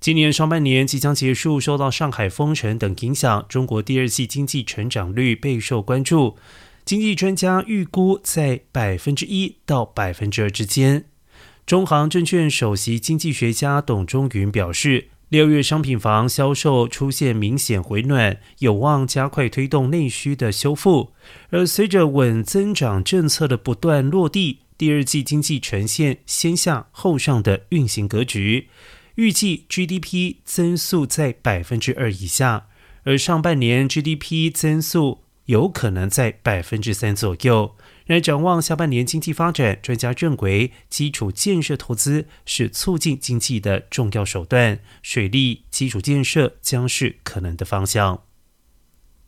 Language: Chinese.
今年上半年即将结束，受到上海封城等影响，中国第二季经济成长率备受关注。经济专家预估在百分之一到百分之二之间。中航证券首席经济学家董中云表示，六月商品房销售出现明显回暖，有望加快推动内需的修复。而随着稳增长政策的不断落地，第二季经济呈现先下后上的运行格局。预计 GDP 增速在百分之二以下，而上半年 GDP 增速有可能在百分之三左右。来展望下半年经济发展，专家认为基础建设投资是促进经济的重要手段，水利基础建设将是可能的方向。